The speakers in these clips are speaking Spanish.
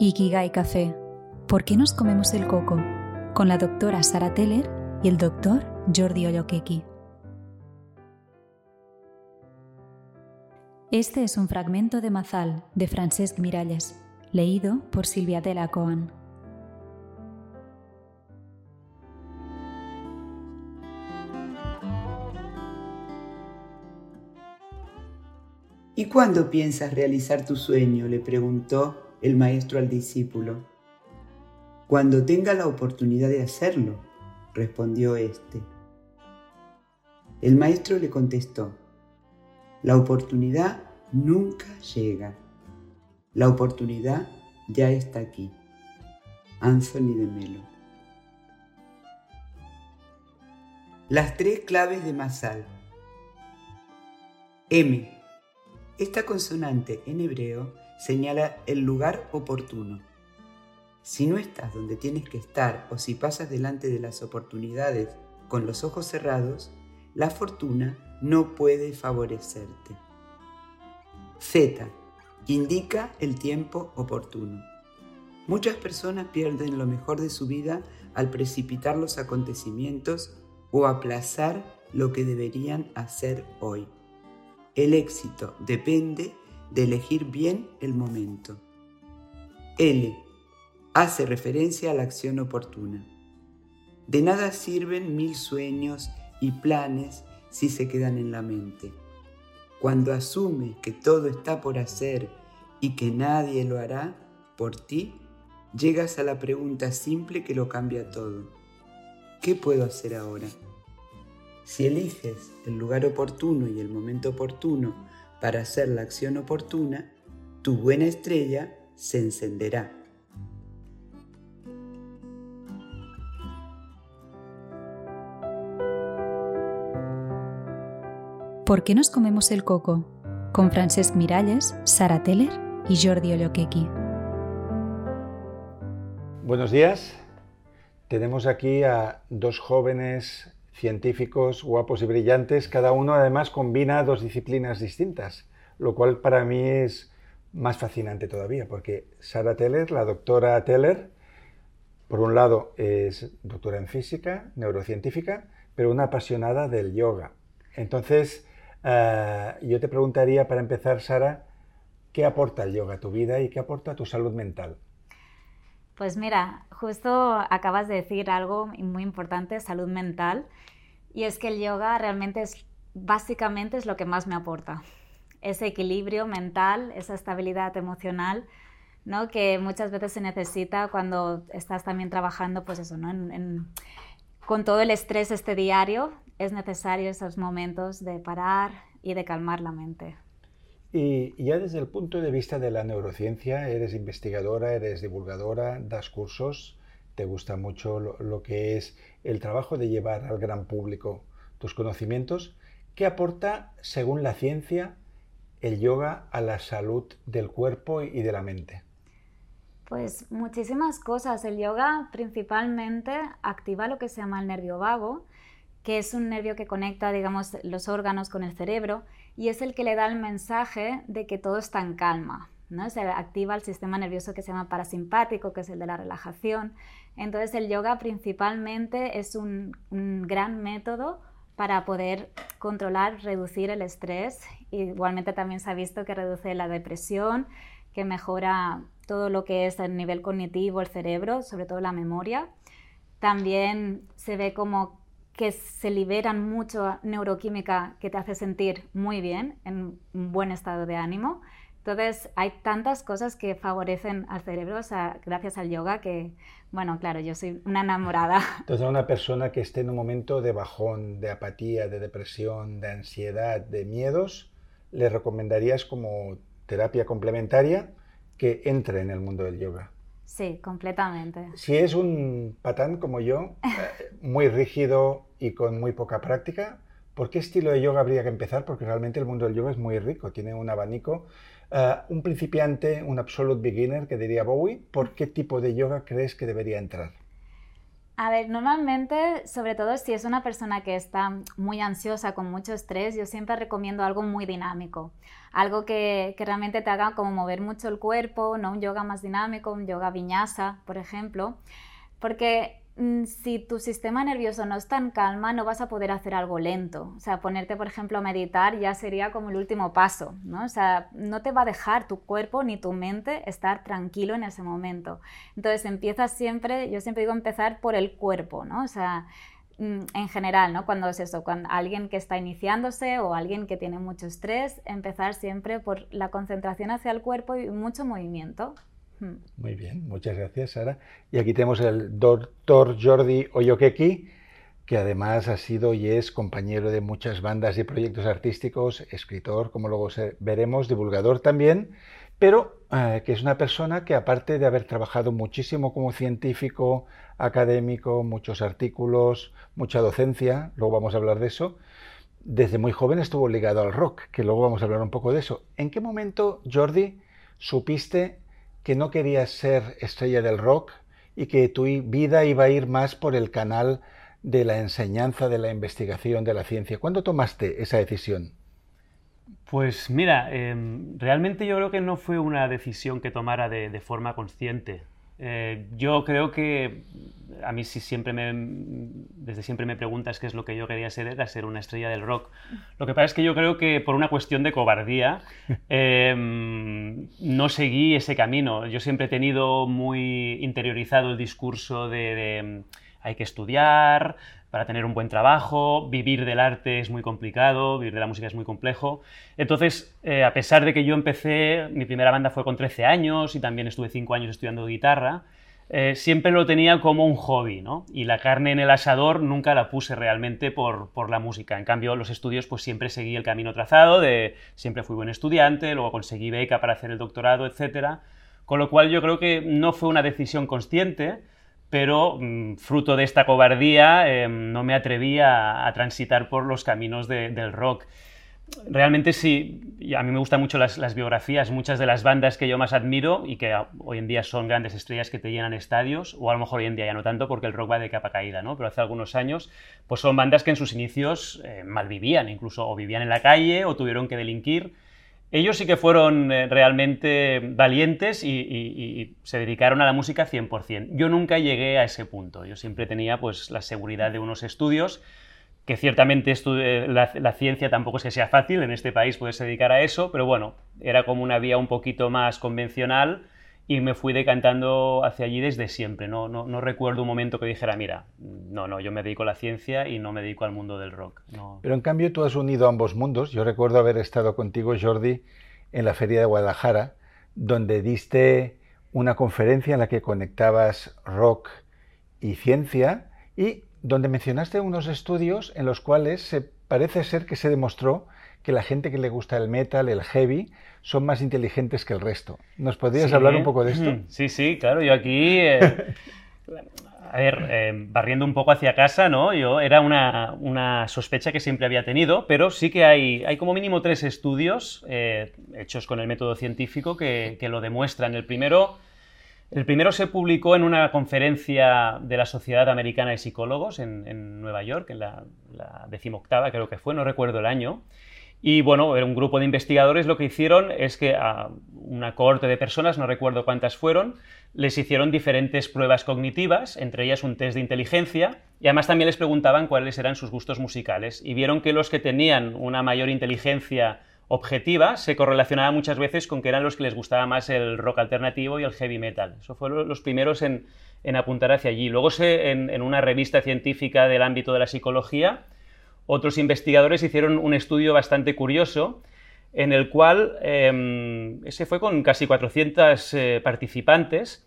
Ikigai Café. ¿Por qué nos comemos el coco? Con la doctora Sara Teller y el doctor Jordi Olokeki. Este es un fragmento de Mazal de Francesc Miralles, leído por Silvia Della Coan. ¿Y cuándo piensas realizar tu sueño? le preguntó el maestro al discípulo. Cuando tenga la oportunidad de hacerlo, respondió éste. El maestro le contestó, la oportunidad nunca llega. La oportunidad ya está aquí. Anthony de Melo. Las tres claves de Masal. M esta consonante en hebreo señala el lugar oportuno. Si no estás donde tienes que estar o si pasas delante de las oportunidades con los ojos cerrados, la fortuna no puede favorecerte. Z. Indica el tiempo oportuno. Muchas personas pierden lo mejor de su vida al precipitar los acontecimientos o aplazar lo que deberían hacer hoy. El éxito depende de elegir bien el momento. L. Hace referencia a la acción oportuna. De nada sirven mil sueños y planes si se quedan en la mente. Cuando asumes que todo está por hacer y que nadie lo hará por ti, llegas a la pregunta simple que lo cambia todo. ¿Qué puedo hacer ahora? Si eliges el lugar oportuno y el momento oportuno para hacer la acción oportuna, tu buena estrella se encenderá. ¿Por qué nos comemos el coco? Con Francesc Miralles, Sara Teller y Jordi Olokeki. Buenos días. Tenemos aquí a dos jóvenes científicos guapos y brillantes, cada uno además combina dos disciplinas distintas, lo cual para mí es más fascinante todavía, porque Sara Teller, la doctora Teller, por un lado es doctora en física, neurocientífica, pero una apasionada del yoga. Entonces, eh, yo te preguntaría para empezar, Sara, ¿qué aporta el yoga a tu vida y qué aporta a tu salud mental? Pues mira, justo acabas de decir algo muy importante, salud mental, y es que el yoga realmente es, básicamente es lo que más me aporta. Ese equilibrio mental, esa estabilidad emocional, ¿no? que muchas veces se necesita cuando estás también trabajando, pues eso, ¿no? con todo el estrés este diario, es necesario esos momentos de parar y de calmar la mente. Y ya desde el punto de vista de la neurociencia, eres investigadora, eres divulgadora, das cursos, te gusta mucho lo, que es el trabajo de llevar al gran público tus conocimientos. ¿Qué aporta, según la ciencia, el yoga a la salud del cuerpo y de la mente? Pues muchísimas cosas. El yoga principalmente activa lo que se llama el nervio vago, que es un nervio que conecta, digamos, los órganos con el cerebro y es el que le da el mensaje de que todo está en calma. ¿no? Se activa el sistema nervioso que se llama parasimpático, que es el de la relajación. Entonces el yoga principalmente es un, gran método para poder controlar, reducir el estrés. Igualmente también se ha visto que reduce la depresión, que mejora todo lo que es el nivel cognitivo, el cerebro, sobre todo la memoria. También se ve como que se liberan mucho neuroquímica que te hace sentir muy bien, en un buen estado de ánimo. Entonces, hay tantas cosas que favorecen al cerebro gracias al yoga que, bueno, claro, yo soy una enamorada. Entonces, una persona que esté en un momento de bajón, de apatía, de depresión, de ansiedad, de miedos, le recomendarías como terapia complementaria que entre en el mundo del yoga. Sí, completamente. Si es un patán como yo, eh, muy rígido y con muy poca práctica, ¿por qué estilo de yoga habría que empezar? Porque realmente el mundo del yoga es muy rico, tiene un abanico. Eh, un principiante, un absolute beginner, que diría Bowie, ¿por qué tipo de yoga crees que debería entrar? A ver, normalmente, sobre todo si es una persona que está muy ansiosa, con mucho estrés, yo siempre recomiendo algo muy dinámico, algo que, que realmente te haga como mover mucho el cuerpo, no un yoga más dinámico, un yoga viñasa, por ejemplo, porque si tu sistema nervioso no está en calma, no vas a poder hacer algo lento. O sea, ponerte, por ejemplo, a meditar ya sería como el último paso, ¿no? O sea, no te va a dejar tu cuerpo ni tu mente estar tranquilo en ese momento. Entonces, empieza siempre, yo siempre digo empezar por el cuerpo, ¿no? O sea, mm, en general, ¿no? Cuando es eso, cuando alguien que está iniciándose o alguien que tiene mucho estrés, empezar siempre por la concentración hacia el cuerpo y mucho movimiento. Muy bien, muchas gracias, Sara. Y aquí tenemos el doctor Jordi Oyokeki, que además ha sido y es compañero de muchas bandas y proyectos artísticos, escritor, como luego veremos, divulgador también, pero eh, que es una persona que aparte de haber trabajado muchísimo como científico, académico, muchos artículos, mucha docencia, luego vamos a hablar de eso, desde muy joven estuvo ligado al rock, que luego vamos a hablar un poco de eso. ¿En qué momento, Jordi, supiste que no querías ser estrella del rock y que tu vida iba a ir más por el canal de la enseñanza, de la investigación, de la ciencia. ¿Cuándo tomaste esa decisión? Pues mira, em, realmente yo creo que no fue una decisión que tomara de forma consciente. Eh, yo creo que a mí si siempre me, desde siempre me preguntas qué es lo que yo quería ser, era ser una estrella del rock. Lo que pasa es que yo creo que por una cuestión de cobardía em, no seguí ese camino. Yo siempre he tenido muy interiorizado el discurso de hay que estudiar, para tener un buen trabajo, vivir del arte es muy complicado, vivir de la música es muy complejo. Entonces, eh, a pesar de que yo empecé, mi primera banda fue con 13 años y también estuve 5 años estudiando guitarra, eh, siempre lo tenía como un hobby, ¿no? Y la carne en el asador nunca la puse realmente por, por, la música. En cambio, los estudios, pues siempre seguí el camino trazado de siempre fui buen estudiante, luego conseguí beca para hacer el doctorado, etc. Con lo cual yo creo que no fue una decisión consciente, pero mm, fruto de esta cobardía em, no me atreví a, transitar por los caminos del rock. Realmente sí, a mí me gustan mucho las, biografías, muchas de las bandas que yo más admiro y que hoy en día son grandes estrellas que te llenan estadios, o a lo mejor hoy en día ya no tanto porque el rock va de capa caída, ¿no? pero hace algunos años pues son bandas que en sus inicios eh, malvivían, incluso o vivían en la calle o tuvieron que delinquir ellos sí que fueron eh, realmente valientes y, se dedicaron a la música 100%. Yo nunca llegué a ese punto. Yo siempre tenía pues, la seguridad de unos estudios, que ciertamente eh, la, la, ciencia tampoco es que sea fácil, en este país puedes dedicar a eso, pero bueno, era como una vía un poquito más convencional y me fui decantando hacia allí desde siempre. No, no, no, recuerdo un momento que dijera, mira, no, no, yo me dedico a la ciencia y no me dedico al mundo del rock. Pero en cambio tú has unido ambos mundos. Yo recuerdo haber estado contigo, Jordi, en la Feria de Guadalajara, donde diste una conferencia en la que conectabas rock y ciencia y donde mencionaste unos estudios en los cuales se, parece ser que se demostró que la gente que le gusta el metal, el heavy, son más inteligentes que el resto. ¿Nos podrías hablar un poco de esto? Sí, sí, claro. Yo aquí, eh, a ver, eh, barriendo un poco hacia casa, ¿no? Yo era una, sospecha que siempre había tenido, pero sí que hay, hay como mínimo tres estudios eh, hechos con el método científico que, lo demuestran. El primero... El primero se publicó en una conferencia de la Sociedad Americana de Psicólogos en, Nueva York, en la, la decimoctava creo que fue, no recuerdo el año, y bueno, era un grupo de investigadores lo que hicieron es que a una cohorte de personas, no recuerdo cuántas fueron, les hicieron diferentes pruebas cognitivas, entre ellas un test de inteligencia, y además también les preguntaban cuáles eran sus gustos musicales. Y vieron que los que tenían una mayor inteligencia objetiva se correlacionaba muchas veces con que eran los que les gustaba más el rock alternativo y el heavy metal. Eso fueron los primeros en, apuntar hacia allí. Luego en una revista científica del ámbito de la psicología, otros investigadores hicieron un estudio bastante curioso en el cual, em, ese fue con casi 400 eh, participantes,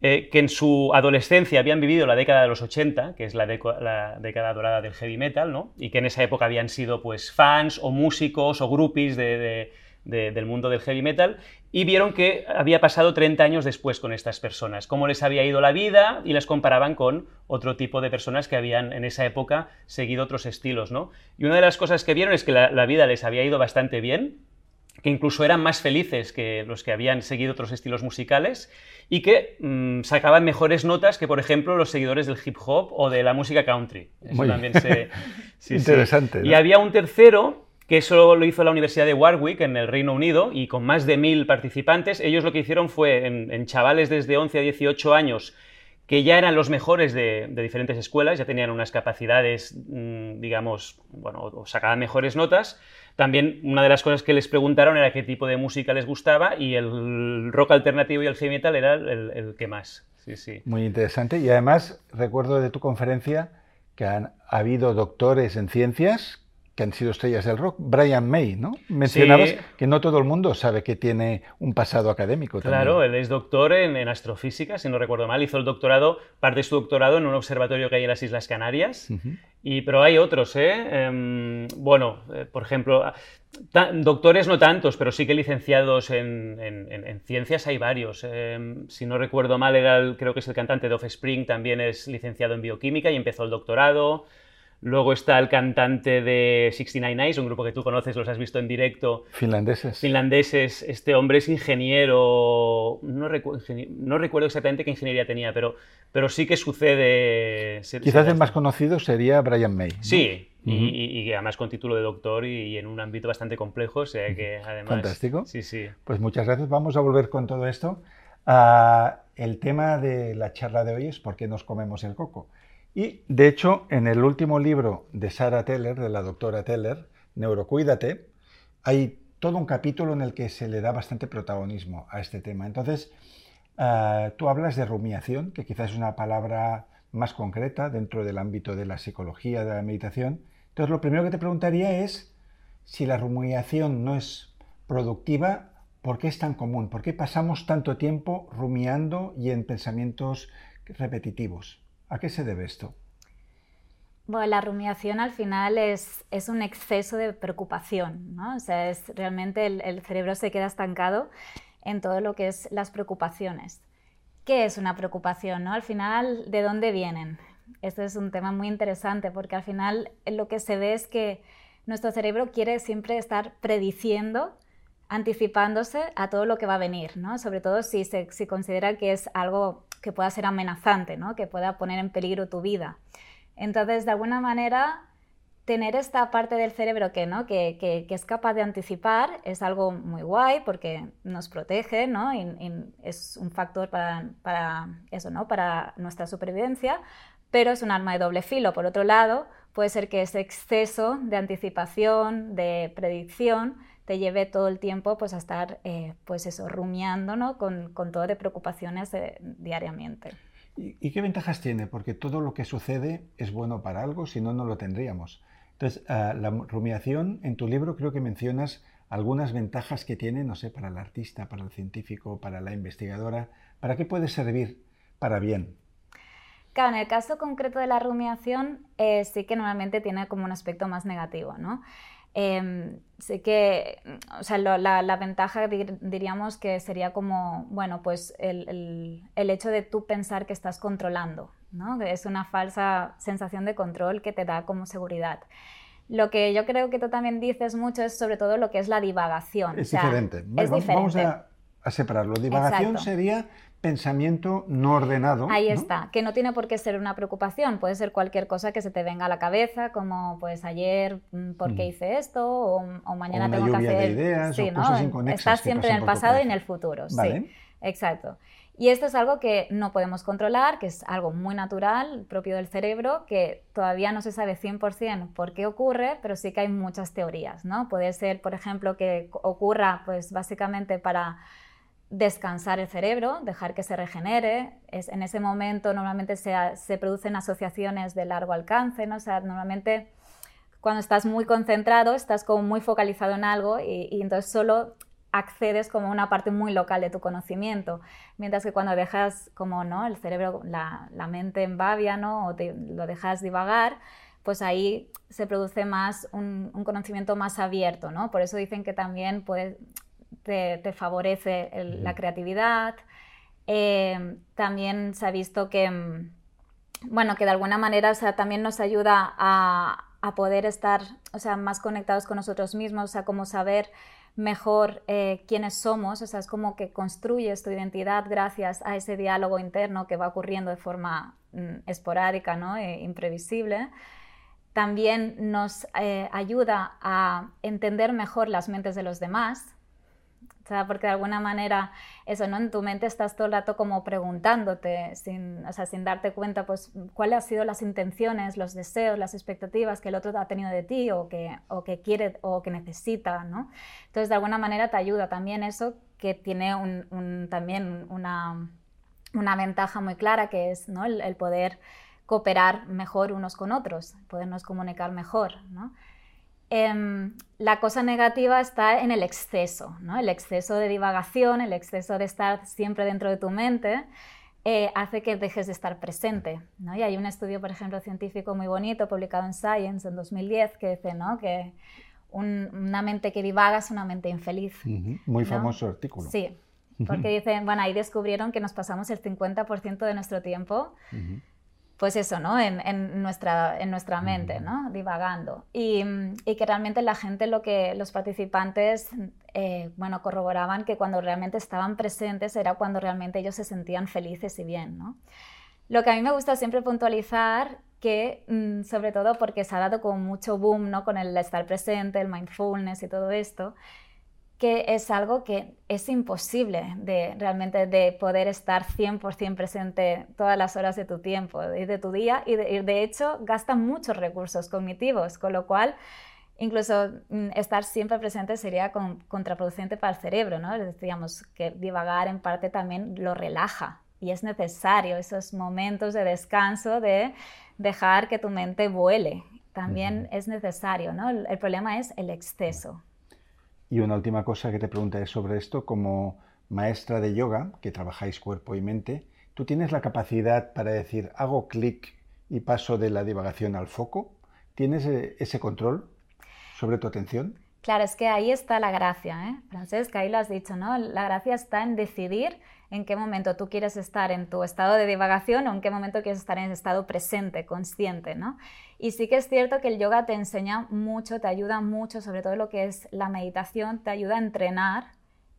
eh, que en su adolescencia habían vivido la década de los 80, que es la, década dorada del heavy metal, ¿no? y que en esa época habían sido pues, fans o músicos o groupies de del mundo del heavy metal y vieron que había pasado 30 años después con estas personas, cómo les había ido la vida y las comparaban con otro tipo de personas que habían en esa época seguido otros estilos. ¿no? Y una de las cosas que vieron es que la, vida les había ido bastante bien, que incluso eran más felices que los que habían seguido otros estilos musicales y que mm, sacaban mejores notas que, por ejemplo, los seguidores del hip hop o de la música country. Eso también se... Interesante. Y había un tercero que eso lo hizo la Universidad de Warwick en el Reino Unido y con más de mil participantes. Ellos lo que hicieron fue en, chavales desde 11 a 18 años que ya eran los mejores de, diferentes escuelas, ya tenían unas capacidades, mm, digamos, bueno, o sacaban mejores notas. También una de las cosas que les preguntaron era qué tipo de música les gustaba y el rock alternativo y el heavy metal era el, el que más. Sí, sí. Muy interesante. Y además recuerdo de tu conferencia que han habido doctores en ciencias que han sido estrellas del rock. Brian May, ¿no? Mencionabas que no todo el mundo sabe que tiene un pasado académico. Claro, él es doctor en, astrofísica, si no recuerdo mal. Hizo el doctorado, parte de su doctorado en un observatorio que hay en las Islas Canarias. y, pero hay otros, ¿eh? Em, bueno, eh, por ejemplo, doctores no tantos, pero sí que licenciados en, ciencias hay varios. Em, si no recuerdo mal, era creo que es el cantante de Offspring, también es licenciado en bioquímica y empezó el doctorado. Luego está el cantante de 69 Eyes, un grupo que tú conoces, los has visto en directo. Finlandeses. Finlandeses. Este hombre es ingeniero. No, recuerdo exactamente qué ingeniería tenía, pero, pero sí que sucede. Quizás el más conocido sería Brian May. Sí, y, además con título de doctor y, en un ámbito bastante complejo. O sea que además. Fantástico. Sí, sí. Pues muchas gracias. Vamos a volver con todo esto. Ah, el tema de la charla de hoy es por qué nos comemos el coco. Y, de hecho, en el último libro de Sarah Teller, de la doctora Teller, Neurocuídate, hay todo un capítulo en el que se le da bastante protagonismo a este tema. Entonces, ah, tú hablas de rumiación, que quizás es una palabra más concreta dentro del ámbito de la psicología, de la meditación. Entonces, lo primero que te preguntaría es si la rumiación no es productiva, ¿por qué es tan común? ¿Por qué pasamos tanto tiempo rumiando y en pensamientos repetitivos? ¿A qué se debe esto? Bueno, la rumiación al final es, es un exceso de preocupación, ¿no? O sea, es realmente el, cerebro se queda estancado en todo lo que es las preocupaciones. ¿Qué es una preocupación? ¿no? Al final, ¿de dónde vienen? Esto es un tema muy interesante porque al final lo que se ve es que nuestro cerebro quiere siempre estar prediciendo, anticipándose a todo lo que va a venir, ¿no? sobre todo si se si considera que es algo que pueda ser amenazante, ¿no? que pueda poner en peligro tu vida. Entonces, de alguna manera, tener esta parte del cerebro que, ¿no? que, que, es capaz de anticipar es algo muy guay porque nos protege ¿no? y, es un factor para, para, eso, ¿no? para nuestra supervivencia, pero es un arma de doble filo. Por otro lado, puede ser que ese exceso de anticipación, de predicción, te lleve todo el tiempo pues, a estar eh, pues eso, rumiando ¿no? con, con todo de preocupaciones eh, diariamente. ¿Y, qué ventajas tiene? Porque todo lo que sucede es bueno para algo, si no, no lo tendríamos. Entonces, ah, la rumiación, en tu libro creo que mencionas algunas ventajas que tiene, no sé, para el artista, para el científico, para la investigadora. ¿Para qué puede servir? Para bien. Claro, en el caso concreto de la rumiación, eh, sí que normalmente tiene como un aspecto más negativo, ¿no? Em, sé que, o sea, la, ventaja diríamos que sería como, bueno, pues el, hecho de tú pensar que estás controlando, ¿no? Es una falsa sensación de control que te da como seguridad. Lo que yo creo que tú también dices mucho es sobre todo lo que es la divagación. Es diferente. Es diferente. Vamos a, separarlo. Divagación sería pensamiento no ordenado. Ahí está, que no tiene por qué ser una preocupación, puede ser cualquier cosa que se te venga a la cabeza, como pues ayer, mm, ¿por qué mm. hice esto? O, mañana tengo que hacer... De ideas, sí, ¿no? Estás siempre en el pasado y en el futuro, sí, exacto. Y esto es algo que no podemos controlar, que es algo muy natural, propio del cerebro, que todavía no se sabe 100% por qué ocurre, pero sí que hay muchas teorías, ¿no? Puede ser, por ejemplo, que ocurra pues básicamente para descansar el cerebro, dejar que se regenere. Es, en ese momento normalmente se, se, producen asociaciones de largo alcance, ¿no? o sea, normalmente cuando estás muy concentrado, estás como muy focalizado en algo y, entonces solo accedes como una parte muy local de tu conocimiento, mientras que cuando dejas como ¿no? el cerebro, la, la mente en babia, ¿no? o lo dejas divagar, pues ahí se produce más un, un, conocimiento más abierto, ¿no? Por eso dicen que también puede, te, favorece la creatividad. Eh, también se ha visto que, mm, bueno, que de alguna manera también nos ayuda a, poder estar o sea, más conectados con nosotros mismos, a como saber mejor eh, quiénes somos, o sea, es como que construyes tu identidad gracias a ese diálogo interno que va ocurriendo de forma mm, esporádica, ¿no? E imprevisible. También nos eh, ayuda a entender mejor las mentes de los demás, porque de alguna manera eso, ¿no? En tu mente estás todo el rato como preguntándote, sin, o sea, sin darte cuenta, pues, cuáles han sido las intenciones, los deseos, las expectativas que el otro ha tenido de ti o que, o que quiere o que necesita, ¿no? Entonces, de alguna manera te ayuda también eso que tiene un, también una, una, ventaja muy clara, que es, ¿no? el, el poder cooperar mejor unos con otros, podernos comunicar mejor, ¿no? Em, la cosa negativa está en el exceso, ¿no? el exceso de divagación, el exceso de estar siempre dentro de tu mente, eh, hace que dejes de estar presente. ¿no? Y hay un estudio, por ejemplo, científico muy bonito publicado en Science en 2010 que dice ¿no? que una mente que divaga es una mente infeliz. Muy famoso artículo. Sí, porque dicen, bueno, ahí descubrieron que nos pasamos el 50% de nuestro tiempo pues eso, ¿no? En, nuestra, en nuestra mente, ¿no? Divagando. Y, que realmente la gente, lo que los participantes, eh, bueno, corroboraban que cuando realmente estaban presentes era cuando realmente ellos se sentían felices y bien, ¿no? Lo que a mí me gusta siempre puntualizar que, mm, sobre todo porque se ha dado con mucho boom, ¿no? Con el estar presente, el mindfulness y todo esto, que es algo que es imposible de realmente de poder estar 100% presente todas las horas de tu tiempo y de tu día y de, hecho gasta muchos recursos cognitivos, con lo cual incluso mm, estar siempre presente sería contraproducente para el cerebro, ¿no? Decíamos que divagar en parte también lo relaja y es necesario esos momentos de descanso de dejar que tu mente vuele. También es necesario, ¿no? el problema es el exceso. Y una última cosa que te preguntaré sobre esto, como maestra de yoga, que trabajáis cuerpo y mente, ¿tú tienes la capacidad para decir, hago clic y paso de la divagación al foco? ¿Tienes eh, ese control sobre tu atención? Claro, es que ahí está la gracia, ¿eh? Francesca, ahí lo has dicho, ¿no? La gracia está en decidir en qué momento tú quieres estar en tu estado de divagación o en qué momento quieres estar en estado presente, consciente, ¿no? Y sí que es cierto que el yoga te enseña mucho, te ayuda mucho, sobre todo lo que es la meditación, te ayuda a entrenar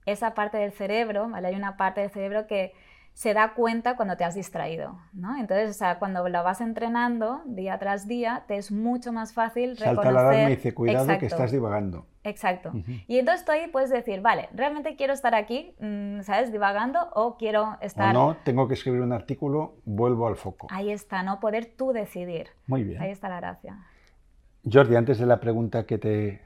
esa parte del cerebro, ¿vale? Hay una parte del cerebro que se da cuenta cuando te has distraído, ¿no? Entonces, o sea, cuando lo vas entrenando día tras día, te es mucho más fácil reconocer... Salta la alarma y dice, cuidado que estás divagando. Exacto. Y entonces tú ahí puedes decir, vale, ¿realmente quiero estar aquí, mm, ¿sabes? Divagando o quiero estar... O no, tengo que escribir un artículo, vuelvo al foco. Ahí está, ¿no? Poder tú decidir. Muy bien. Ahí está la gracia. Jordi, antes de la pregunta que te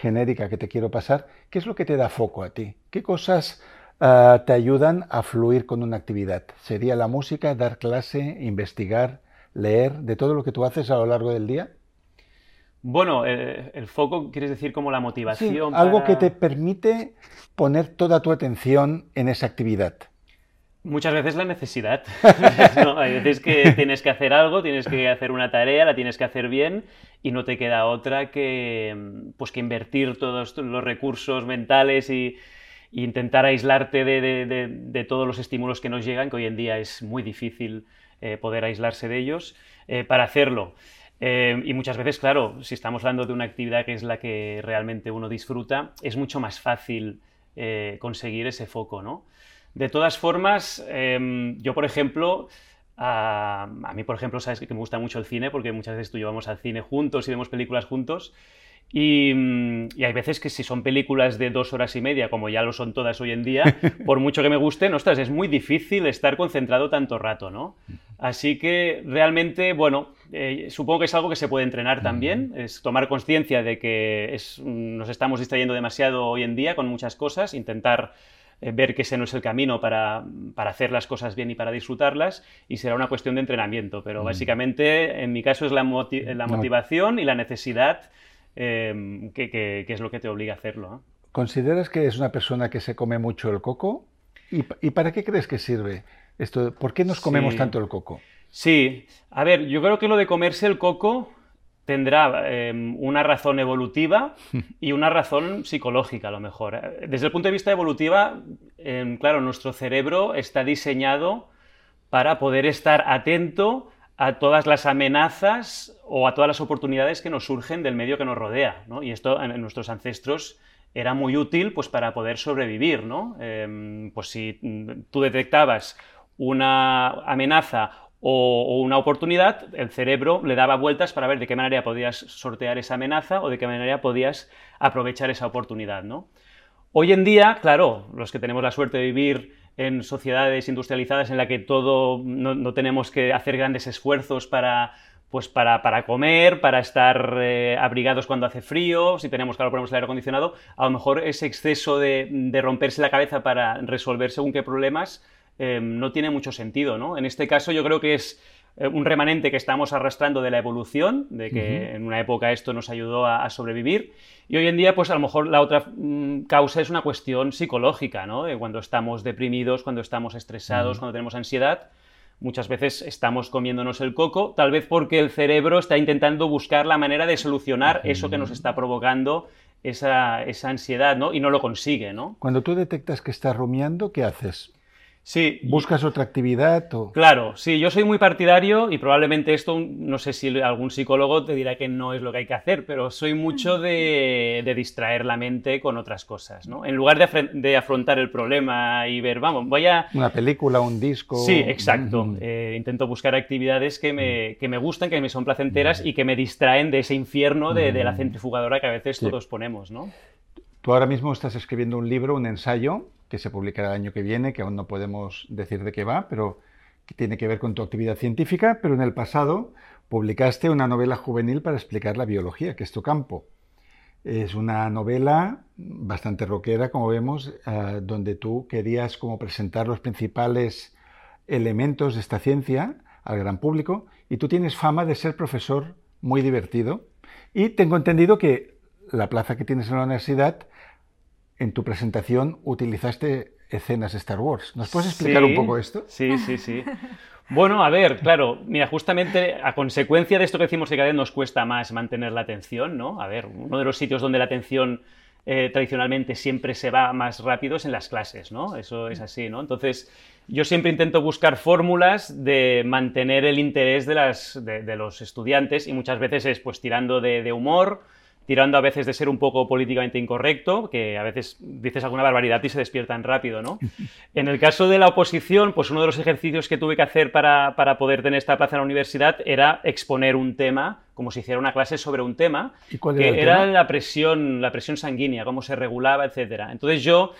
genérica que te quiero pasar, ¿qué es lo que te da foco a ti? ¿Qué cosas Ah, te ayudan a fluir con una actividad. Sería la música, dar clase, investigar, leer, de todo lo que tú haces a lo largo del día. Bueno, eh, el foco quieres decir como la motivación. Algo que te permite poner toda tu atención en esa actividad. Muchas veces la necesidad. hay veces que tienes que hacer algo, tienes que hacer una tarea, la tienes que hacer bien y no te queda otra que, pues, que invertir todos los recursos mentales y, intentar aislarte de, todos los estímulos que nos llegan, que hoy en día es muy difícil eh, poder aislarse de ellos, eh, para hacerlo. Eh, y muchas veces, claro, si estamos hablando de una actividad que es la que realmente uno disfruta, es mucho más fácil conseguir ese foco, ¿no? De todas formas, em, yo, por ejemplo, a, a, mí, por ejemplo, sabes que me gusta mucho el cine, porque muchas veces tú llevamos al cine juntos y vemos películas juntos, Mm, y, hay veces que si son películas de dos horas y media, como ya lo son todas hoy en día, por mucho que me gusten, ostras, es muy difícil estar concentrado tanto rato, ¿no? Así que realmente, bueno, eh, supongo que es algo que se puede entrenar también, es tomar conciencia de que nos estamos distrayendo demasiado hoy en día con muchas cosas, intentar eh, ver que ese no es el camino para, hacer las cosas bien y para disfrutarlas, y será una cuestión de entrenamiento, pero básicamente en mi caso es la, la motivación y la necesidad Em, ¿qué es lo que te obliga a hacerlo. ¿Consideras que es una persona que se come mucho el coco? ¿Y, para qué crees que sirve esto? ¿Por qué nos comemos tanto el coco? Sí, a ver, yo creo que lo de comerse el coco tendrá em, una razón evolutiva y una razón psicológica a lo mejor. Desde el punto de vista evolutiva, em, claro, nuestro cerebro está diseñado para poder estar atento a todas las amenazas o a todas las oportunidades que nos surgen del medio que nos rodea. Y esto en nuestros ancestros era muy útil pues, para poder sobrevivir, ¿no? Em, pues si tú detectabas una amenaza o, una oportunidad, el cerebro le daba vueltas para ver de qué manera podías sortear esa amenaza o de qué manera podías aprovechar esa oportunidad, ¿no? Hoy en día, claro, los que tenemos la suerte de vivir en sociedades industrializadas en la que todo no tenemos que hacer grandes esfuerzos para pues para, para, comer, para estar eh, abrigados cuando hace frío, si tenemos calor ponemos el aire acondicionado, a lo mejor ese exceso de, de romperse la cabeza para resolver según qué problemas em, no tiene mucho sentido, ¿no? En este caso yo creo que es eh, un remanente que estamos arrastrando de la evolución, de que en una época esto nos ayudó a, sobrevivir, y hoy en día pues a lo mejor la otra mm, causa es una cuestión psicológica, ¿no? cuando estamos deprimidos, cuando estamos estresados, cuando tenemos ansiedad, Muchas veces estamos comiéndonos el coco, tal vez porque el cerebro está intentando buscar la manera de solucionar eso que nos está provocando esa, esa ansiedad, ¿no? Y no lo consigue, ¿no? Cuando tú detectas que estás rumiando, ¿qué haces? Sí. ¿Buscas otra actividad? O... Claro, sí, yo soy muy partidario y probablemente esto, no sé si algún psicólogo te dirá que no es lo que hay que hacer, pero soy mucho de, distraer la mente con otras cosas, ¿no? En lugar de, afrontar el problema y ver, vamos, voy a... Una película, un disco... Sí, exacto. Eh, intento buscar actividades que me, que me gustan, que me son placenteras y que me distraen de ese infierno de, la centrifugadora que a veces todos ponemos, ¿no? Tú ahora mismo estás escribiendo un libro, un ensayo, que se publicará el año que viene, que aún no podemos decir de qué va, pero que tiene que ver con tu actividad científica, pero en el pasado publicaste una novela juvenil para explicar la biología, que es tu campo. Es una novela bastante rockera, como vemos, eh, donde tú querías como presentar los principales elementos de esta ciencia al gran público y tú tienes fama de ser profesor muy divertido y tengo entendido que la plaza que tienes en la universidad en tu presentación utilizaste escenas de Star Wars. ¿Nos puedes explicar un poco esto? Sí, sí, sí. Bueno, a ver, claro, mira, justamente a consecuencia de esto que decimos que cada vez nos cuesta más mantener la atención, ¿no? A ver, uno de los sitios donde la atención eh, tradicionalmente siempre se va más rápido es en las clases, ¿no? Eso es así, ¿no? Entonces, yo siempre intento buscar fórmulas de mantener el interés de, las, de, los estudiantes y muchas veces es pues tirando de, de humor, tirando a veces de ser un poco políticamente incorrecto, que a veces dices alguna barbaridad y se despiertan rápido, ¿no? En el caso de la oposición, pues uno de los ejercicios que tuve que hacer para, para poder tener esta plaza en la universidad era exponer un tema como si hiciera una clase sobre un tema, que era la presión, la presión sanguínea, cómo se regulaba, etcétera. Entonces yo,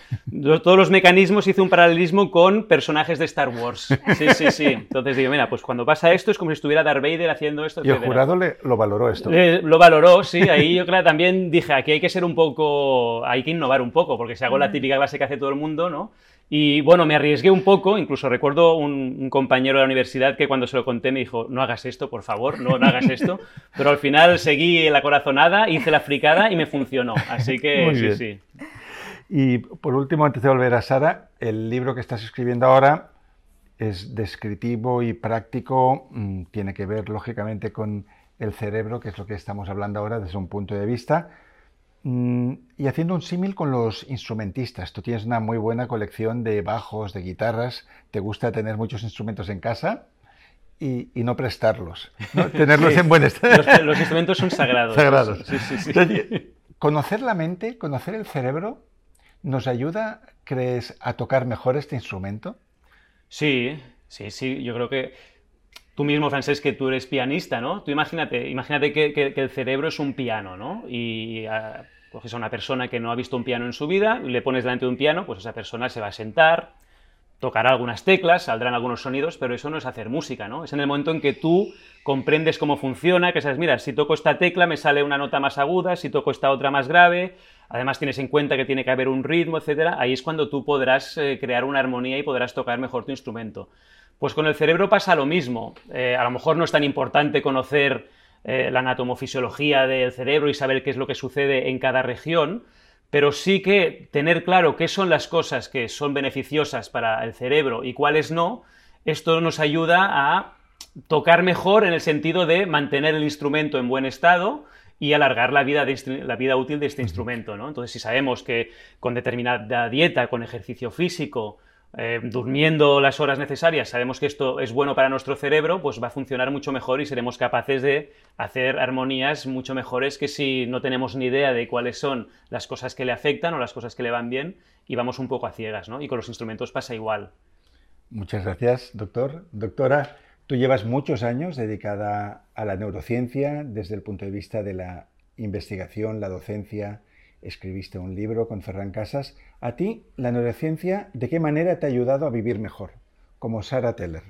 todos los mecanismos hice un paralelismo con personajes de Star Wars. Sí, sí, sí. Entonces digo, mira, pues cuando pasa esto es como si estuviera Darth Vader haciendo esto. Y el jurado le, lo valoró esto. lo valoró, sí. Ahí yo creo también dije, aquí hay que ser un poco, hay que innovar un poco, porque si hago la típica clase que hace todo el mundo, ¿no? Y bueno, me arriesgué un poco, incluso recuerdo un, compañero de la universidad que cuando se lo conté me dijo, no hagas esto, por favor, no, no hagas esto. Pero al final seguí la corazonada, hice la fricada y me funcionó. Así que sí, sí. Y por último, antes de volver a Sara, el libro que estás escribiendo ahora es descriptivo y práctico, mm, tiene que ver lógicamente con el cerebro, que es lo que estamos hablando ahora desde un punto de vista y haciendo un símil con los instrumentistas, tú tienes una muy buena colección de bajos, de guitarras, te gusta tener muchos instrumentos en casa y, no prestarlos, tenerlos en buen estado. Los, instrumentos son sagrados. Sagrados. conocer la mente, conocer el cerebro, ¿nos ayuda, crees, a tocar mejor este instrumento? Sí, sí, sí, yo creo que tú mismo, Francés, que tú eres pianista, ¿no? Tú imagínate, imagínate que, el cerebro es un piano, ¿no? Y ah, coges a una persona que no ha visto un piano en su vida, y le pones delante de un piano, pues esa persona se va a sentar, tocará algunas teclas, saldrán algunos sonidos, pero eso no es hacer música, ¿no? Es en el momento en que tú comprendes cómo funciona, que sabes, mira, si toco esta tecla me sale una nota más aguda, si toco esta otra más grave, además tienes en cuenta que tiene que haber un ritmo, etcétera, ahí es cuando tú podrás eh, crear una armonía y podrás tocar mejor tu instrumento. Pues con el cerebro pasa lo mismo. Eh, a lo mejor no es tan importante conocer eh, la anatomofisiología del cerebro y saber qué es lo que sucede en cada región, pero sí que tener claro qué son las cosas que son beneficiosas para el cerebro y cuáles no, esto nos ayuda a tocar mejor en el sentido de mantener el instrumento en buen estado y alargar la vida, la vida útil de este instrumento. ¿no? Entonces, si sabemos que con determinada dieta, con ejercicio físico, eh, durmiendo las horas necesarias, sabemos que esto es bueno para nuestro cerebro, pues va a funcionar mucho mejor y seremos capaces de hacer armonías mucho mejores que si no tenemos ni idea de cuáles son las cosas que le afectan o las cosas que le van bien y vamos un poco a ciegas, ¿no? Y con los instrumentos pasa igual. Muchas gracias, doctor. Doctora, tú llevas muchos años dedicada a la neurociencia desde el punto de vista de la investigación, la docencia, escribiste un libro con Ferran Casas. ¿A ti la neurociencia de qué manera te ha ayudado a vivir mejor, como Sara Teller?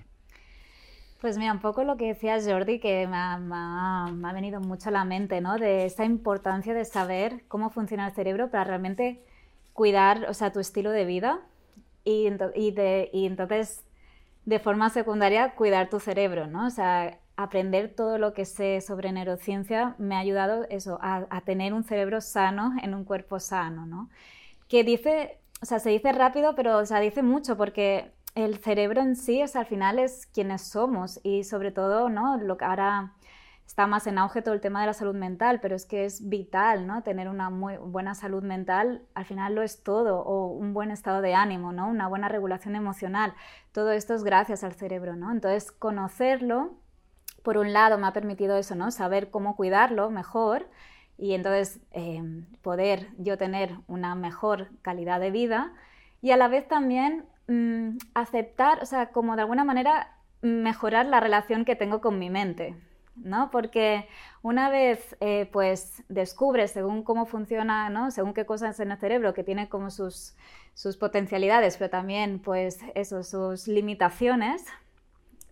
Pues mira, un poco lo que decías Jordi, que me ha, venido mucho a la mente, ¿no? De esa importancia de saber cómo funciona el cerebro para realmente cuidar, o sea, tu estilo de vida y entonces, de forma secundaria, cuidar tu cerebro, ¿no? O sea, aprender todo lo que sé sobre neurociencia me ha ayudado eso, a, tener un cerebro sano en un cuerpo sano, ¿no? Que dice, o sea, se dice rápido, pero o sea, dice mucho porque el cerebro en sí, es al final es quienes somos y sobre todo, ¿no? Lo que ahora está más en auge todo el tema de la salud mental, pero es que es vital, ¿no? Tener una muy buena salud mental, al final lo es todo, o un buen estado de ánimo, ¿no? Una buena regulación emocional. Todo esto es gracias al cerebro, ¿no? Entonces, conocerlo por un lado me ha permitido eso, ¿no? Saber cómo cuidarlo mejor y entonces em, poder yo tener una mejor calidad de vida y a la vez también mm, aceptar, o sea, como de alguna manera mejorar la relación que tengo con mi mente, ¿no? Porque una vez eh, pues descubres según cómo funciona, ¿no? Según qué cosas en el cerebro que tiene como sus, sus potencialidades, pero también pues eso, sus limitaciones,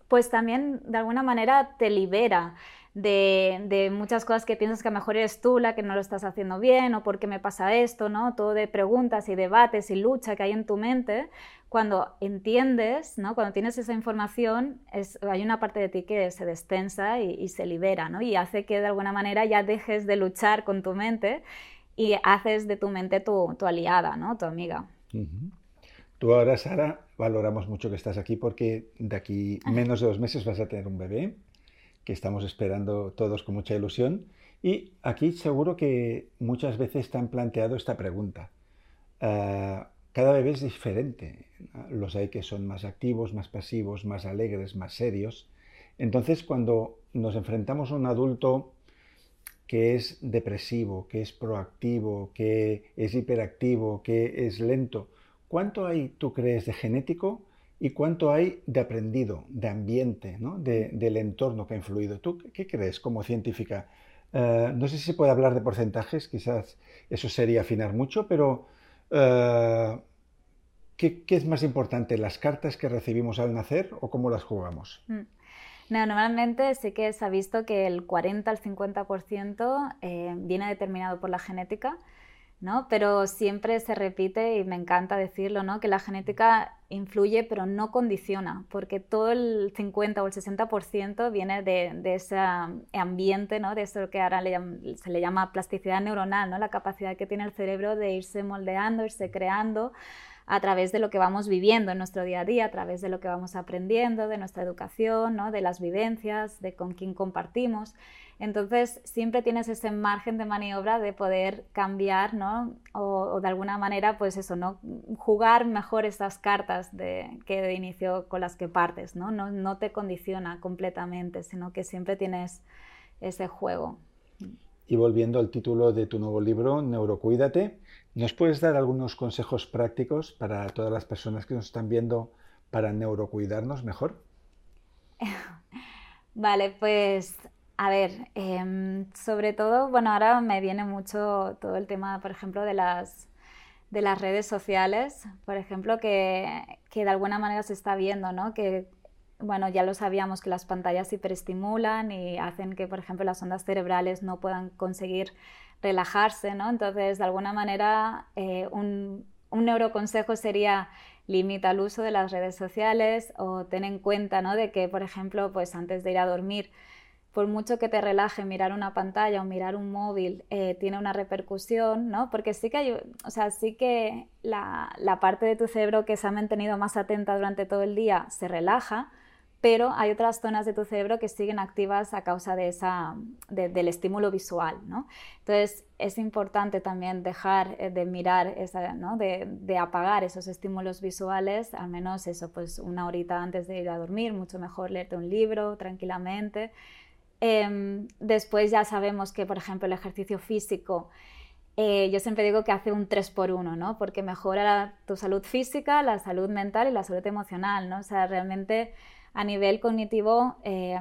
pues también de alguna manera te libera de, muchas cosas que piensas que a lo mejor eres tú la que no lo estás haciendo bien o por qué me pasa esto, ¿no? Todo de preguntas y debates y lucha que hay en tu mente. Cuando entiendes, ¿no? Cuando tienes esa información, hay una parte de ti que se destensa y, se libera, ¿no? Y hace que de alguna manera ya dejes de luchar con tu mente y haces de tu mente tu, aliada, ¿no? Tu amiga. Tú ahora, Sara, valoramos mucho que estás aquí porque de aquí menos de dos meses vas a tener un bebé que estamos esperando todos con mucha ilusión. Y aquí seguro que muchas veces te han planteado esta pregunta. Ah, cada bebé es diferente. Los hay que son más activos, más pasivos, más alegres, más serios. Entonces, cuando nos enfrentamos a un adulto que es depresivo, que es proactivo, que es hiperactivo, que es lento, ¿Cuánto hay, tú crees, de genético y cuánto hay de aprendido, de ambiente, del entorno que ha influido? ¿Tú qué crees como científica? Eh, no sé si se puede hablar de porcentajes, quizás eso sería afinar mucho, pero eh, ¿qué, es más importante, las cartas que recibimos al nacer o cómo las jugamos? Mm. normalmente sí que se ha visto que el 40 al 50% eh, viene determinado por la genética ¿no? Pero siempre se repite, y me encanta decirlo, ¿no? Que la genética influye pero no condiciona, porque todo el 50 o el 60% viene de, de, ese ambiente, ¿no? De eso que ahora se le llama plasticidad neuronal, ¿no? La capacidad que tiene el cerebro de irse moldeando, irse creando a través de lo que vamos viviendo en nuestro día a día, a través de lo que vamos aprendiendo, de nuestra educación, ¿no? de las vivencias, de con quién compartimos. Entonces, siempre tienes ese margen de maniobra de poder cambiar, ¿no? O, de alguna manera, pues eso, ¿no? Jugar mejor esas cartas de, que de inicio con las que partes, ¿no? ¿no? No te condiciona completamente, sino que siempre tienes ese juego. Y volviendo al título de tu nuevo libro, Neurocuídate, ¿nos puedes dar algunos consejos prácticos para todas las personas que nos están viendo para neurocuidarnos mejor? Vale, pues a ver, em, sobre todo, bueno, ahora me viene mucho todo el tema, por ejemplo, de las, de las redes sociales, por ejemplo, que, que, de alguna manera se está viendo, ¿no? Que, bueno, ya lo sabíamos que las pantallas hiperestimulan y hacen que, por ejemplo, las ondas cerebrales no puedan conseguir relajarse, ¿no? Entonces, de alguna manera, eh, un, neuroconsejo sería limita el uso de las redes sociales o ten en cuenta, ¿no? De que, por ejemplo, pues antes de ir a dormir, por mucho que te relaje mirar una pantalla o mirar un móvil, eh, tiene una repercusión, ¿no? Porque sí que hay, o sea, sí que la, parte de tu cerebro que se ha mantenido más atenta durante todo el día se relaja, pero hay otras zonas de tu cerebro que siguen activas a causa de esa, del estímulo visual. ¿no? Entonces es importante también dejar eh, de mirar, esa, ¿no? de, de, apagar esos estímulos visuales, al menos eso, pues una horita antes de ir a dormir, mucho mejor leerte un libro tranquilamente. Em, después ya sabemos que, por ejemplo, el ejercicio físico eh, yo siempre digo que hace un 3 por 1, ¿no? Porque mejora tu salud física, la salud mental y la salud emocional, ¿no? O sea, realmente a nivel cognitivo eh,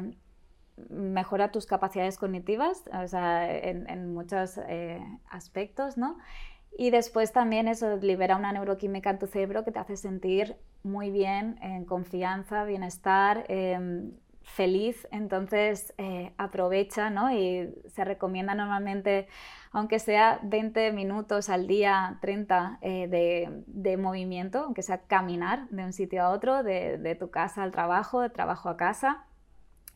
mejora tus capacidades cognitivas, o sea, en, muchos eh, aspectos, ¿no? Y después también eso libera una neuroquímica en tu cerebro que te hace sentir muy bien, en confianza, bienestar, em, feliz. Entonces aprovecha, ¿no? Y se recomienda normalmente aunque sea 20 minutos al día, 30 eh, de, movimiento, aunque sea caminar de un sitio a otro, de, tu casa al trabajo, de trabajo a casa.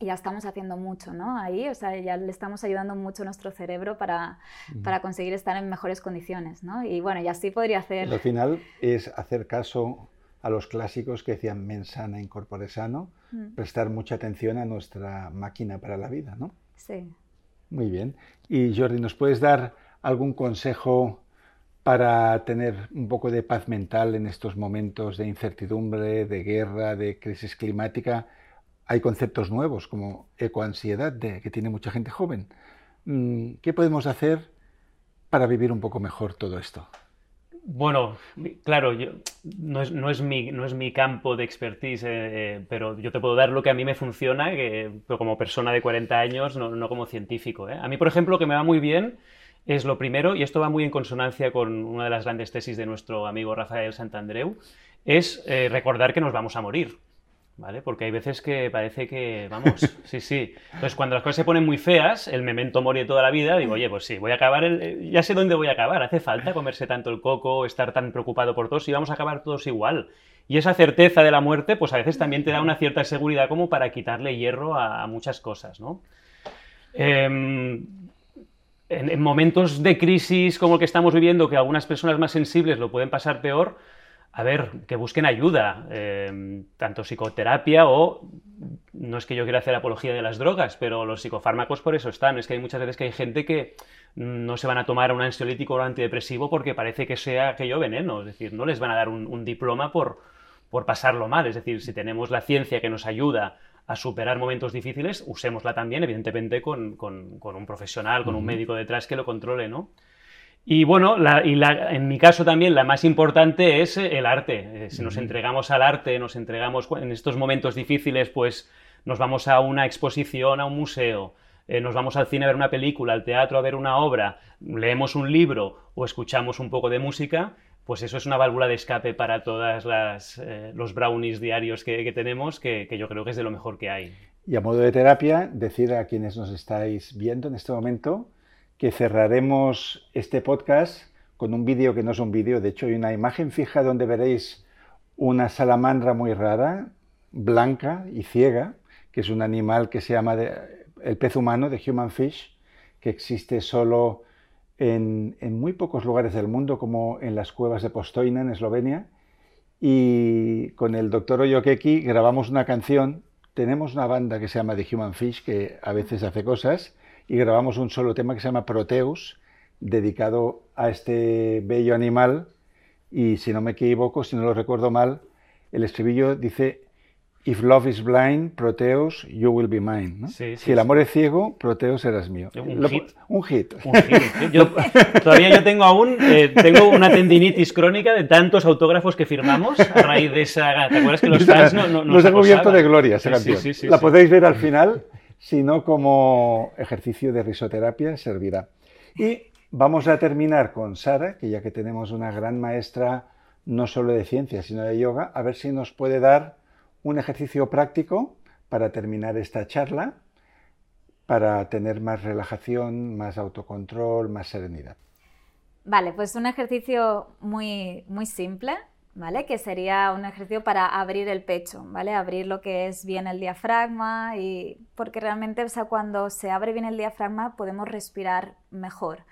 Ya estamos haciendo mucho, ¿no? Ahí, o sea, ya le estamos ayudando mucho a nuestro cerebro para, para conseguir estar en mejores condiciones, ¿no? Y bueno, y así podría hacer... Al final es hacer caso a los clásicos que decían mensana incorpore sano, mm. prestar mucha atención a nuestra máquina para la vida, ¿no? Sí. Muy bien. Y Jordi, ¿nos puedes dar algún consejo para tener un poco de paz mental en estos momentos de incertidumbre, de guerra, de crisis climática? Hay conceptos nuevos como ecoansiedad, que tiene mucha gente joven. Mm, ¿Qué podemos hacer para vivir un poco mejor todo esto? Bueno, claro, no, es, no, es mi, no, es, mi, campo de expertise, eh, eh, pero yo te puedo dar lo que a mí me funciona, que, pero como persona de 40 años, no, no como científico. ¿eh? A mí, por ejemplo, lo que me va muy bien es lo primero, y esto va muy en consonancia con una de las grandes tesis de nuestro amigo Rafael Santandreu, es recordar que nos vamos a morir. ¿Vale? Porque hay veces que parece que, vamos, sí, sí. Entonces, cuando las cosas se ponen muy feas, el memento mori toda la vida, digo, oye, pues sí, voy a acabar, el... ya sé dónde voy a acabar. Hace falta comerse tanto el coco, estar tan preocupado por todos y vamos a acabar todos igual. Y esa certeza de la muerte, pues a veces también te da una cierta seguridad como para quitarle hierro a, muchas cosas, ¿no? Em, en, en momentos de crisis como el que estamos viviendo, que algunas personas más sensibles lo pueden pasar peor, a ver, que busquen ayuda, em, tanto psicoterapia o, no es que yo quiera hacer apología de las drogas, pero los psicofármacos por eso están. Es que hay muchas veces que hay gente que no se van a tomar un ansiolítico o un antidepresivo porque parece que sea aquello veneno, es decir, no les van a dar un, diploma por, por pasarlo mal. Es decir, si tenemos la ciencia que nos ayuda a superar momentos difíciles, usémosla también, evidentemente, con, un profesional, con un médico detrás que lo controle, ¿no? Y bueno, y en mi caso también la más importante es eh, el arte. Eh, si nos entregamos al arte, nos entregamos en estos momentos difíciles, pues nos vamos a una exposición, a un museo, eh, nos vamos al cine a ver una película, al teatro a ver una obra, leemos un libro o escuchamos un poco de música, pues eso es una válvula de escape para todos los brownies diarios que, tenemos, que, que yo creo que es de lo mejor que hay. Y a modo de terapia, decir a quienes nos estáis viendo en este momento que cerraremos este podcast con un vídeo que no es un vídeo, de hecho hay una imagen fija donde veréis una salamandra muy rara, blanca y ciega, que es un animal que se llama el pez humano, de Human Fish, que existe solo en, muy pocos lugares del mundo, como en las cuevas de Postoina, en Eslovenia. Y con el doctor Oyokeki grabamos una canción. Tenemos una banda que se llama The Human Fish, que a veces hace cosas, y grabamos un solo tema que se llama Proteus, dedicado a este bello animal. Y si no me equivoco, si no lo recuerdo mal, el estribillo dice If love is blind, Proteus, you will be mine. si el amor es ciego, Proteus serás mío. Un, hit. un hit. todavía yo tengo aún eh, tengo una tendinitis crónica de tantos autógrafos que firmamos a raíz de esa. ¿Te acuerdas que los fans no, no nos, cubierto de gloria esa canción. La podéis ver al final sino como ejercicio de risoterapia servirá. Y vamos a terminar con Sara, que ya que tenemos una gran maestra no solo de ciencia, sino de yoga, a ver si nos puede dar un ejercicio práctico para terminar esta charla, para tener más relajación, más autocontrol, más serenidad. Vale, pues un ejercicio muy, muy simple ¿vale? Que sería un ejercicio para abrir el pecho, ¿vale? Abrir lo que es bien el diafragma y porque realmente, o cuando se abre bien el diafragma podemos respirar mejor.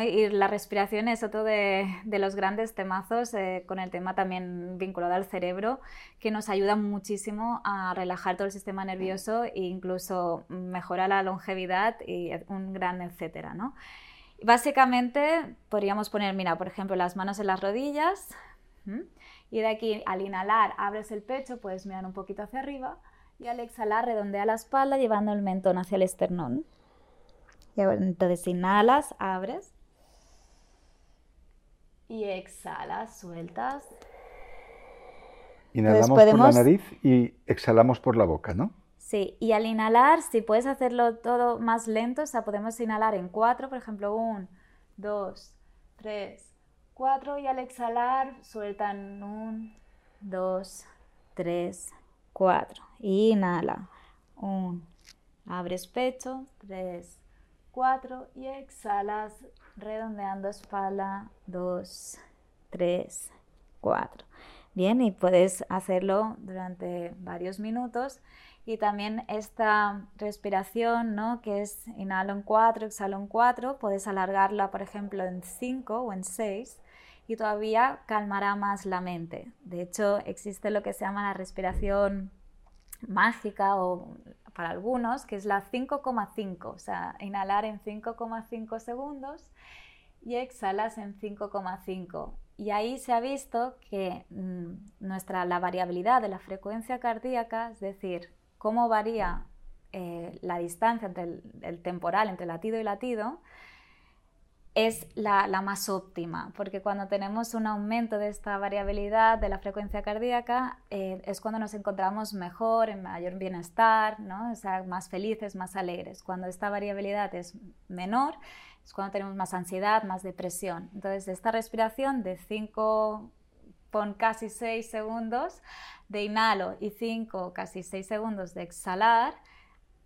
Y la respiración es otro de, los grandes temazos eh, con el tema también vinculado al cerebro, que nos ayuda muchísimo a relajar todo el sistema nervioso e incluso mejora la longevidad y un gran etcétera. ¿no? Básicamente podríamos poner, mira, por ejemplo, las manos en las rodillas y de aquí al inhalar abres el pecho, puedes mirar un poquito hacia arriba y al exhalar redondea la espalda llevando el mentón hacia el esternón. Y entonces inhalas, abres y exhalas, sueltas. Inhalamos por la nariz y exhalamos por la boca, ¿no? Sí, y al inhalar, si puedes hacerlo todo más lento, o sea, podemos inhalar en cuatro, por ejemplo, un, dos, tres, cuatro, y al exhalar, sueltan un, dos, tres, cuatro. Inhala, un, abres pecho, tres, cuatro, y exhalas, redondeando espalda, dos, tres, cuatro. Bien, y puedes hacerlo durante varios minutos. Y también esta respiración, ¿no? que es inhalo en cuatro, exhalo en cuatro, puedes alargarla, por ejemplo, en cinco o en seis y todavía calmará más la mente. De hecho, existe lo que se llama la respiración mágica o para algunos, que es la 5,5, o sea, inhalar en 5,5 segundos y exhalas en 5,5. Y ahí se ha visto que mm, nuestra, la variabilidad de la frecuencia cardíaca, es decir, cómo varía eh, la distancia entre el, temporal, entre latido y latido, es la, más óptima, porque cuando tenemos un aumento de esta variabilidad de la frecuencia cardíaca, eh, es cuando nos encontramos mejor, en mayor bienestar, ¿no? o más felices, más alegres. Cuando esta variabilidad es menor, es cuando tenemos más ansiedad, más depresión. Entonces, esta respiración de 5 con casi 6 segundos de inhalo y 5, casi 6 segundos de exhalar,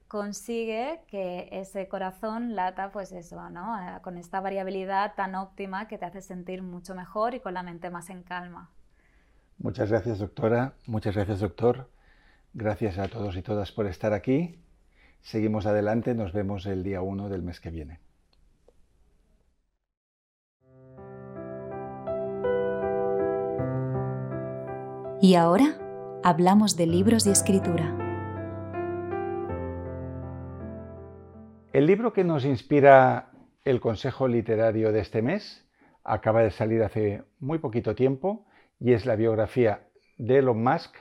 consigue que ese corazón lata, pues eso, ¿no? Eh, con esta variabilidad tan óptima que te hace sentir mucho mejor y con la mente más en calma. Muchas gracias, doctora. Muchas gracias, doctor. Gracias a todos y todas por estar aquí. Seguimos adelante. Nos vemos el día 1 del mes que viene. Y ahora hablamos de libros y escritura. El libro que nos inspira el consejo literario de este mes acaba de salir hace muy poquito tiempo y es la biografía de Elon Musk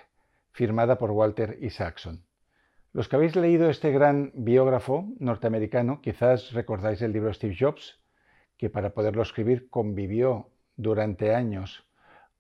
firmada por Walter Isaacson. Los que habéis leído este gran biógrafo norteamericano quizás recordáis el libro Steve Jobs, que para poderlo escribir convivió durante años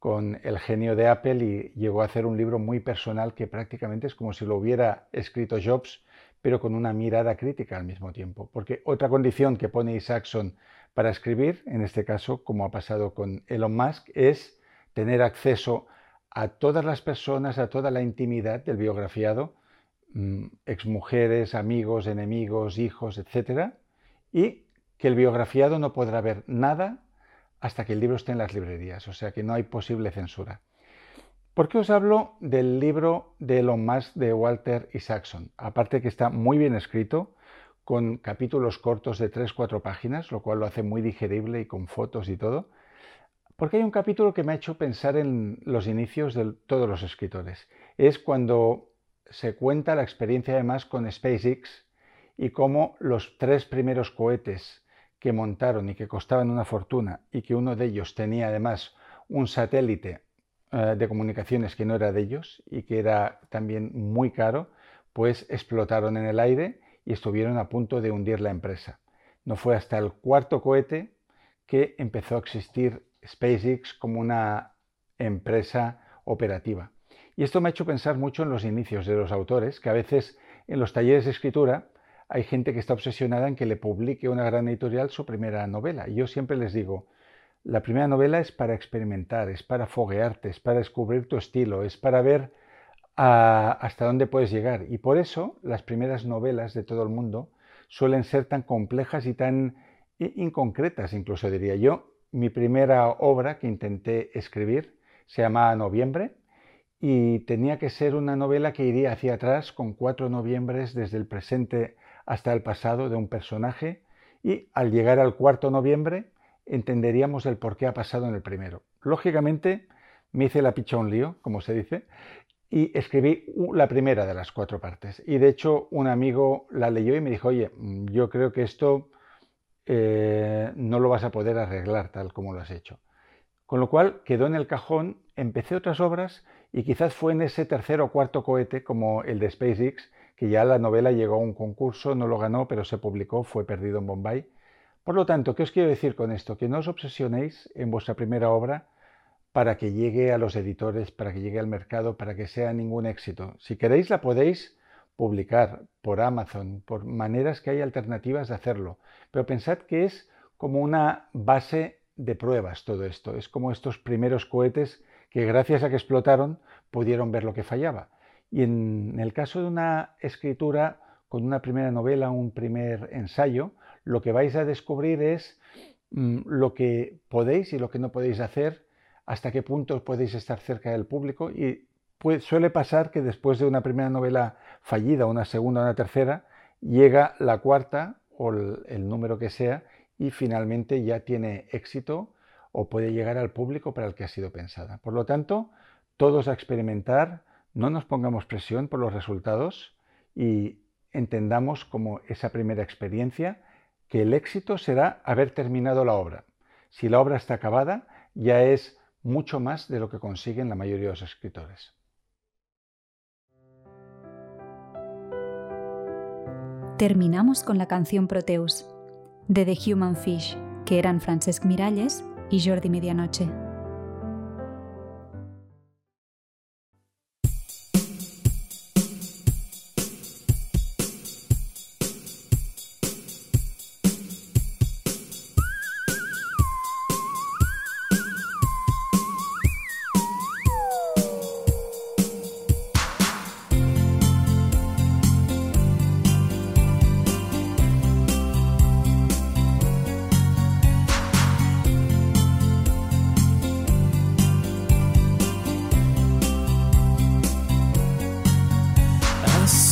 con el genio de Apple y llegó a hacer un libro muy personal que prácticamente es como si lo hubiera escrito Jobs pero con una mirada crítica al mismo tiempo. Porque otra condición que pone Isaacson para escribir, en este caso, como ha pasado con Elon Musk, es tener acceso a todas las personas, a toda la intimidad del biografiado, mm, exmujeres, amigos, enemigos, hijos, etc. Y que el biografiado no podrá ver nada hasta que el libro esté en las librerías, o sea que no hay posible censura. ¿Por qué os hablo del libro de Elon Musk de Walter Isaacson? Aparte que está muy bien escrito, con capítulos cortos de 3-4 páginas, lo cual lo hace muy digerible y con fotos y todo. Porque hay un capítulo que me ha hecho pensar en los inicios de todos los escritores. Es cuando se cuenta la experiencia además con SpaceX y cómo los tres primeros cohetes que montaron y que costaban una fortuna y que uno de ellos tenía además un satélite eh, de comunicaciones que no era de ellos y que era también muy caro, pues explotaron en el aire y estuvieron a punto de hundir la empresa. No fue hasta el cuarto cohete que empezó a existir SpaceX como una empresa operativa. Y esto me ha hecho pensar mucho en los inicios de los autores, que a veces en los talleres de escritura hay gente que está obsesionada en que le publique una gran editorial su primera novela. Y yo siempre les digo, la primera novela es para experimentar, es para foguearte, es para descubrir tu estilo, es para ver ah, hasta dónde puedes llegar. Y por eso las primeras novelas de todo el mundo suelen ser tan complejas y tan inconcretas, incluso diría yo. Mi primera obra que intenté escribir se llama Noviembre y tenía que ser una novela que iría hacia atrás con cuatro noviembres desde el presente hasta el pasado de un personaje y al llegar al cuarto noviembre entenderíamos el por qué ha pasado en el primero. Lógicamente, me hice la picha un lío, como se dice, y escribí la primera de las cuatro partes. Y de hecho, un amigo la leyó y me dijo, oye, mm, yo creo que esto eh, no lo vas a poder arreglar tal como lo has hecho. Con lo cual quedó en el cajón, empecé otras obras y quizás fue en ese tercer o cuarto cohete, como el de SpaceX, que ya la novela llegó a un concurso, no lo ganó, pero se publicó, fue perdido en Bombay. Por lo tanto, ¿qué os quiero decir con esto? Que no os obsesionéis en vuestra primera obra para que llegue a los editores, para que llegue al mercado, para que sea ningún éxito. Si queréis, la podéis publicar por Amazon, por maneras que hay alternativas de hacerlo. Pero pensad que es como una base de pruebas todo esto. Es como estos primeros cohetes que gracias a que explotaron pudieron ver lo que fallaba. Y en el caso de una escritura con una primera novela, un primer ensayo, lo que vais a descubrir es mm, lo que podéis y lo que no podéis hacer, hasta qué punto podéis estar cerca del público y suele pasar que después de una primera novela fallida, una segunda, una tercera, llega la cuarta o el número que sea y finalmente ya tiene éxito o puede llegar al público para el que ha sido pensada. Por lo tanto, todos a experimentar, no nos pongamos presión por los resultados y entendamos como esa primera experiencia que el éxito será haber terminado la obra. Si la obra está acabada, ya es mucho más de lo que consiguen la mayoría de los escritores. Terminamos con la canción Proteus de The Human Fish, que eran Francesc Miralles y Jordi Medianoche.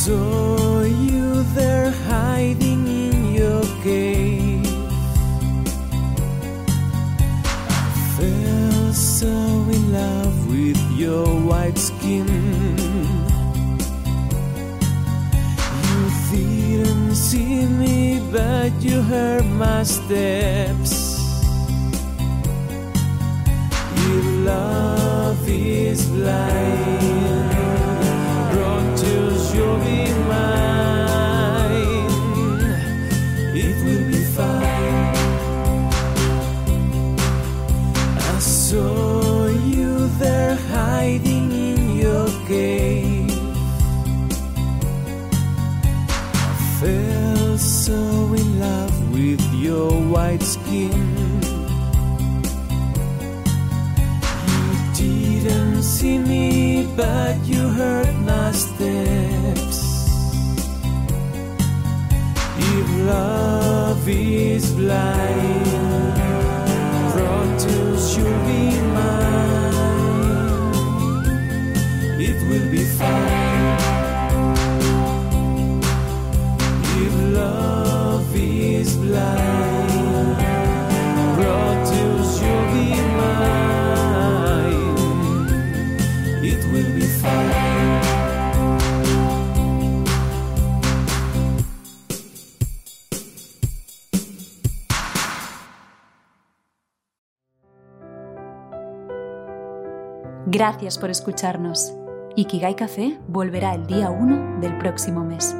saw you there hiding in your cave. I fell so in love with your white skin. You didn't see me, but you heard my steps. If love is blind. your white skin. You didn't see me, but you heard my steps. If love is blind, Proteus, you'll be mine. It will be fine. If love is blind. Gracias por escucharnos. Ikigai Café volverá el día 1 del próximo mes.